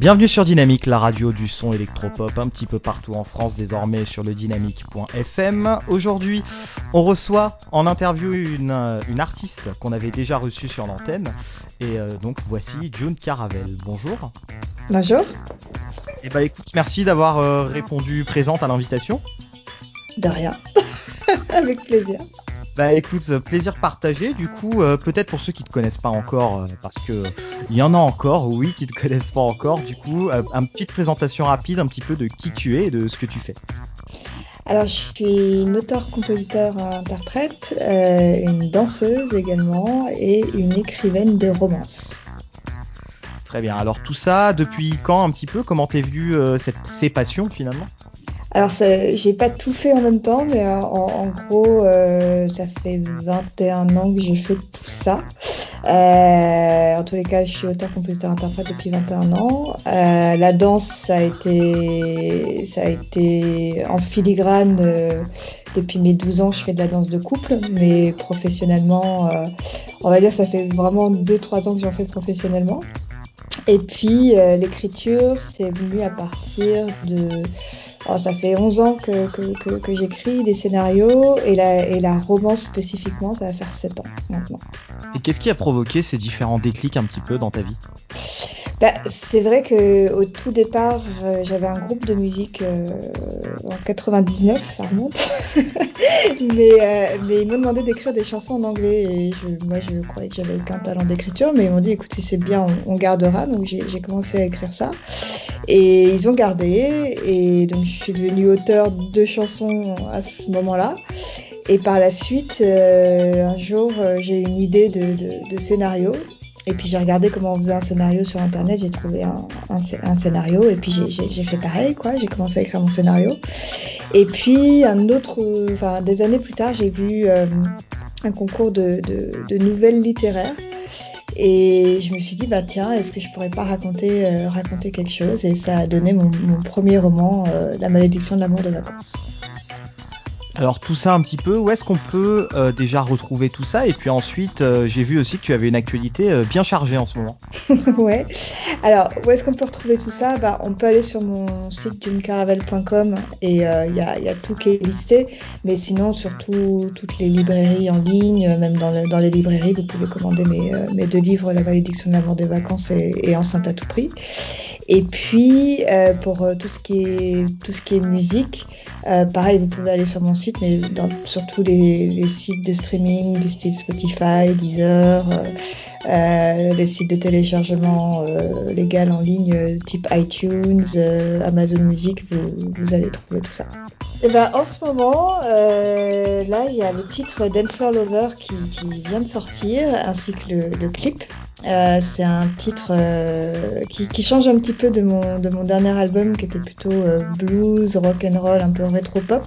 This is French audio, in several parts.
Bienvenue sur Dynamique, la radio du son électropop, un petit peu partout en France désormais sur le dynamique.fm. Aujourd'hui, on reçoit en interview une, une artiste qu'on avait déjà reçue sur l'antenne. Et euh, donc voici June Caravel. Bonjour. Bonjour. Et bah écoute, merci d'avoir euh, répondu présente à l'invitation. De rien. Avec plaisir. Bah écoute, euh, plaisir partagé. Du coup, euh, peut-être pour ceux qui te connaissent pas encore, euh, parce que il y en a encore, oui, qui te connaissent pas encore. Du coup, une petite présentation rapide, un petit peu de qui tu es et de ce que tu fais. Alors, je suis une auteur-compositeur-interprète, une danseuse également et une écrivaine de romance. Très bien. Alors tout ça, depuis quand un petit peu? Comment t'es venu cette, ces passions finalement? Alors, j'ai pas tout fait en même temps, mais euh, en, gros, euh, ça fait 21 ans que j'ai fait tout ça. Euh, en tous les cas, je suis auteur, compositeur, interprète depuis 21 ans. Euh, la danse, ça a été, ça a été en filigrane euh, depuis mes 12 ans. Je fais de la danse de couple, mais professionnellement, euh, on va dire, ça fait vraiment 2-3 ans que j'en fais professionnellement. Et puis, l'écriture, c'est venu à partir de Oh, ça fait 11 ans que, que, que, j'écris des scénarios et la, et la romance spécifiquement, ça va faire 7 ans maintenant. Et qu'est-ce qui a provoqué ces différents déclics un petit peu dans ta vie? Bah, c'est vrai que au tout départ, euh, j'avais un groupe de musique euh, en 99, ça remonte. mais, euh, mais ils m'ont demandé d'écrire des chansons en anglais et je, moi je croyais que j'avais aucun talent d'écriture, mais ils m'ont dit écoute si c'est bien, on, gardera. Donc j'ai commencé à écrire ça et ils ont gardé et donc je suis devenue auteur de chansons à ce moment-là. Et par la suite, un jour, j'ai eu une idée de, scénario et puis j'ai regardé comment on faisait un scénario sur internet, j'ai trouvé un, scénario et puis j'ai fait pareil, quoi. J'ai commencé à écrire mon scénario. Et puis un autre, enfin des années plus tard, j'ai vu euh, un concours de, nouvelles littéraires. Et je me suis dit, bah tiens, est-ce que je pourrais pas raconter, euh, raconter quelque chose? Et ça a donné mon, mon premier roman, euh, La malédiction de l'amour de vacances. Alors tout ça un petit peu, où est-ce qu'on peut euh, déjà retrouver tout ça? Et puis ensuite, euh, j'ai vu aussi que tu avais une actualité euh, bien chargée en ce moment. ouais. Alors où est-ce qu'on peut retrouver tout ça? Bah, On peut aller sur mon site junecaravel.com et il y a, tout qui est listé. Mais sinon, surtout toutes les librairies en ligne, même dans, les librairies, vous pouvez commander mes, deux livres, La malédiction de l'amour des vacances et Enceinte à tout prix. Et puis pour tout ce qui est tout ce qui est musique, pareil, vous pouvez aller sur mon site mais dans, tous les, sites de streaming du style Spotify, Deezer, euh, euh, les sites de téléchargement euh, légal en ligne type iTunes, Amazon Music, vous, allez trouver tout ça. Et eh ben, en ce moment, là, il y a le titre Dance Lover qui, vient de sortir, ainsi que le clip. Euh, c'est un titre euh, qui, qui, change un petit peu de mon, de mon dernier album qui était plutôt euh, blues, rock and roll, un peu rétro pop.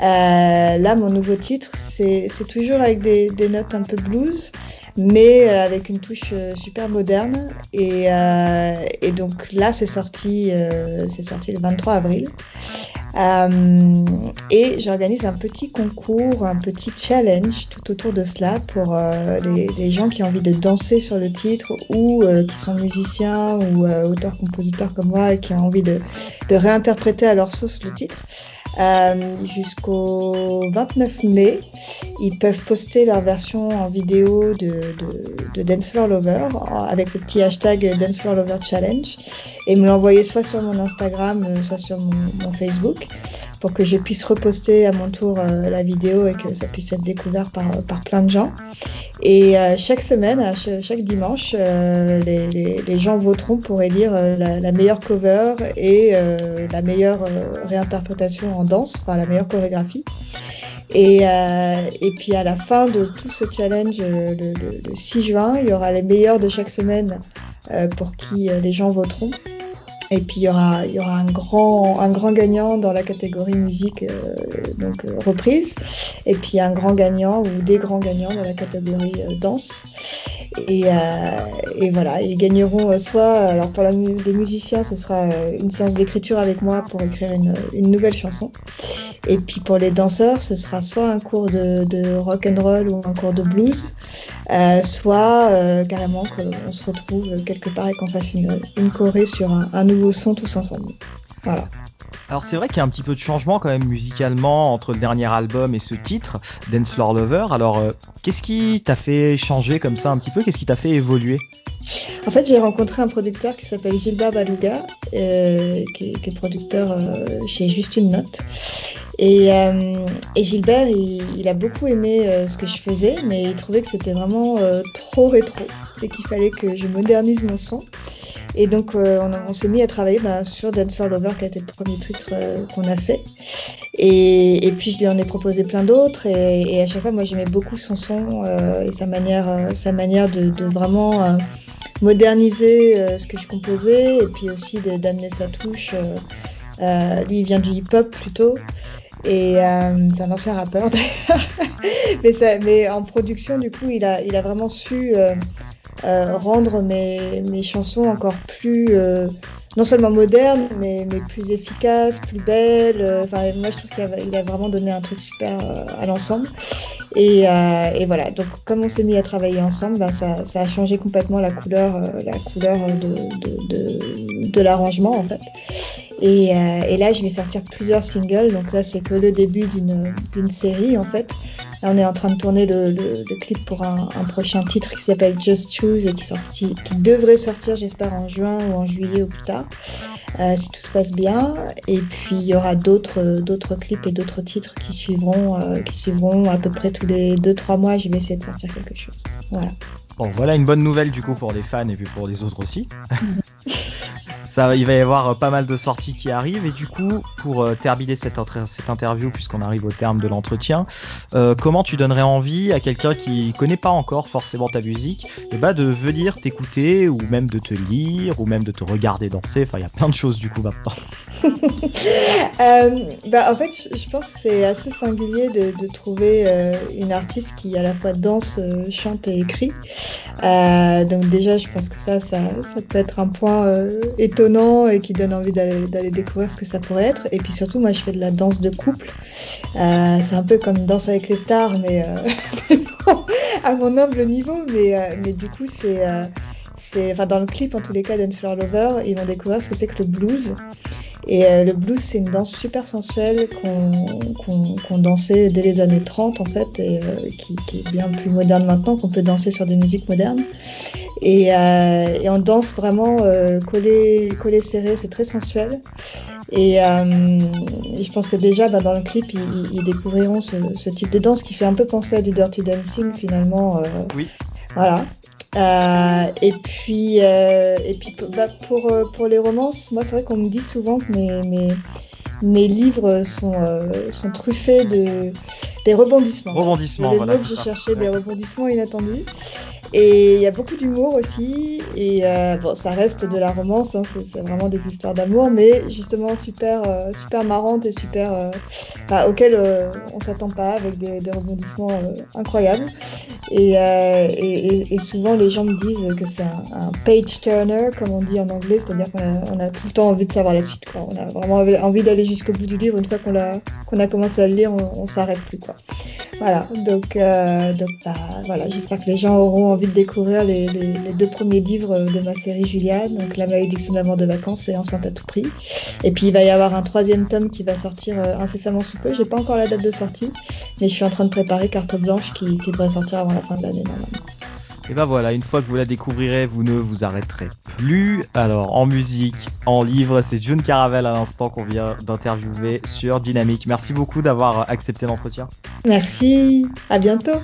là, mon nouveau titre, c'est toujours avec des, des, notes un peu blues, mais avec une touche super moderne. Et, et donc là, c'est sorti, c'est sorti le 23 avril. Euh, et j'organise un petit concours, un petit challenge tout autour de cela pour euh, les, gens qui ont envie de danser sur le titre ou euh, qui sont musiciens ou auteurs-compositeurs comme moi et qui ont envie de, de réinterpréter à leur sauce le titre. Jusqu'au 29 mai, ils peuvent poster leur version en vidéo de, de, Lover avec le petit hashtag Dance Lover Challenge et me l'envoyer soit sur mon Instagram, euh, soit sur mon, Facebook pour que je puisse reposter à mon tour euh, la vidéo et que ça puisse être découvert par, par plein de gens. Et euh, chaque semaine, chaque dimanche, les, les, les, gens voteront pour élire la, la, meilleure cover et la meilleure réinterprétation en danse, enfin la meilleure chorégraphie. Et, euh, et puis à la fin de tout ce challenge, le, le, le 6 juin, il y aura les meilleurs de chaque semaine euh, pour qui les gens voteront. Et puis il y aura, un grand, un grand gagnant dans la catégorie musique, euh, donc euh, reprise, et puis un grand gagnant ou des grands gagnants dans la catégorie euh, danse. Et, et, voilà, ils gagneront soit, alors pour les musiciens, ce sera une séance d'écriture avec moi pour écrire une, une, nouvelle chanson. Et puis pour les danseurs, ce sera soit un cours de, de rock and roll ou un cours de blues. Soit carrément qu'on se retrouve quelque part et qu'on fasse une, une choré sur un, un nouveau son tous ensemble. Voilà. Alors c'est vrai qu'il y a un petit peu de changement quand même musicalement entre le dernier album et ce titre, Dance Floor Lover. Alors euh, qu'est-ce qui t'a fait changer comme ça un petit peu? Qu'est-ce qui t'a fait évoluer? En fait, j'ai rencontré un producteur qui s'appelle Gilbert Baluga, euh, qui, est producteur euh, chez Juste une Note. Et, Gilbert, il, a beaucoup aimé ce que je faisais, mais il trouvait que c'était vraiment trop rétro et qu'il fallait que je modernise mon son. Et donc, euh, on, on s'est mis à travailler bah, sur Dance for Lover, qui a été le premier titre euh, qu'on a fait. Et, et, puis, je lui en ai proposé plein d'autres. Et, et, à chaque fois, moi, j'aimais beaucoup son son euh, et sa manière, sa manière de, de vraiment moderniser ce que je composais et puis aussi d'amener sa touche. lui, il vient du hip-hop plutôt. Et euh, c'est un ancien rappeur d'ailleurs. mais, mais, en production, du coup, il a, il a vraiment su euh, euh, rendre mes, mes, chansons encore plus, euh, non seulement modernes, mais, mais, plus efficaces, plus belles. Euh, enfin, moi, je trouve qu'il a, a, vraiment donné un truc super à l'ensemble. Et, et, voilà, donc comme on s'est mis à travailler ensemble, bah, ça, ça, a changé complètement la couleur, la couleur de, de, de, de l'arrangement en fait. Et, et, là, je vais sortir plusieurs singles. Donc là, c'est que le début d'une série en fait on est en train de tourner le, clip pour un, prochain titre qui s'appelle Just Choose et qui, qui devrait sortir, j'espère, en juin ou en juillet ou plus tard, euh, si tout se passe bien. Et puis il y aura d'autres d'autres clips et d'autres titres qui suivront, euh, qui suivront à peu près tous les 2-3 mois. Je vais essayer de sortir quelque chose. Voilà. Bon, voilà une bonne nouvelle du coup pour les fans et puis pour les autres aussi. Il va y avoir euh, pas mal de sorties qui arrivent et du coup, pour euh, terminer cette, cette interview, puisqu'on arrive au terme de l'entretien, euh, comment tu donnerais envie à quelqu'un qui connaît pas encore forcément ta musique, et eh bah, ben, de venir t'écouter ou même de te lire ou même de te regarder danser? Enfin, il y a plein de choses du coup maintenant. euh, bah, en fait, je pense que c'est assez singulier de, de trouver euh, une artiste qui à la fois danse, euh, chante et écrit. Euh, donc déjà, je pense que ça, ça, ça peut être un point étonnant et qui donne envie d'aller découvrir ce que ça pourrait être. Et puis surtout, moi, je fais de la danse de couple. c'est un peu comme danse avec les stars, mais à mon humble niveau. Mais, mais du coup, c'est enfin dans le clip en tous les cas Dance Floor Lover, ils vont découvrir ce que c'est que le blues. Et euh, le blues, c'est une danse super sensuelle qu'on dansait dès les années 30 en fait, et euh, qui, qui, est bien plus moderne maintenant, qu'on peut danser sur des musiques modernes. Et, euh, et on danse vraiment collé, collé serré, c'est très sensuel. Et, je pense que déjà bah, dans le clip, ils, ils découvriront ce, ce, type de danse qui fait un peu penser à du dirty dancing finalement. oui. Voilà. Euh, et puis, euh, et puis bah, pour, euh, pour les romances, moi c'est vrai qu'on me dit souvent que mes, mes, mes livres sont, euh, sont truffés de des rebondissements. Rebondissements, le voilà. que j'ai cherché des rebondissements inattendus. Et il y a beaucoup d'humour aussi. Et euh, bon, ça reste de la romance, hein, c'est vraiment des histoires d'amour, mais justement super, euh, super marrantes et super, euh, enfin, auxquelles euh, on s'attend pas, avec des, des rebondissements euh, incroyables. Et, et, et, souvent les gens me disent que c'est un, un, page turner, comme on dit en anglais, c'est-à-dire qu'on a, a tout le temps envie de savoir la suite. Quoi. On a vraiment envie d'aller jusqu'au bout du livre. Une fois qu'on a, qu'on a commencé à le lire, on, on s'arrête plus. Quoi. Voilà, donc, euh, donc bah, voilà, j'espère que les gens auront envie de découvrir les, deux premiers livres de ma série Juliane, donc La malédiction d'amour de vacances et Enceinte à tout prix. Et puis il va y avoir un troisième tome qui va sortir euh, incessamment sous peu. J'ai pas encore la date de sortie, mais je suis en train de préparer Carte Blanche qui, qui devrait sortir avant la fin de l'année normalement. Et ben voilà, une fois que vous la découvrirez, vous ne vous arrêterez plus. Alors en musique, en livre, c'est June Caravel à l'instant qu'on vient d'interviewer sur Dynamique. Merci beaucoup d'avoir accepté l'entretien. Merci, à bientôt.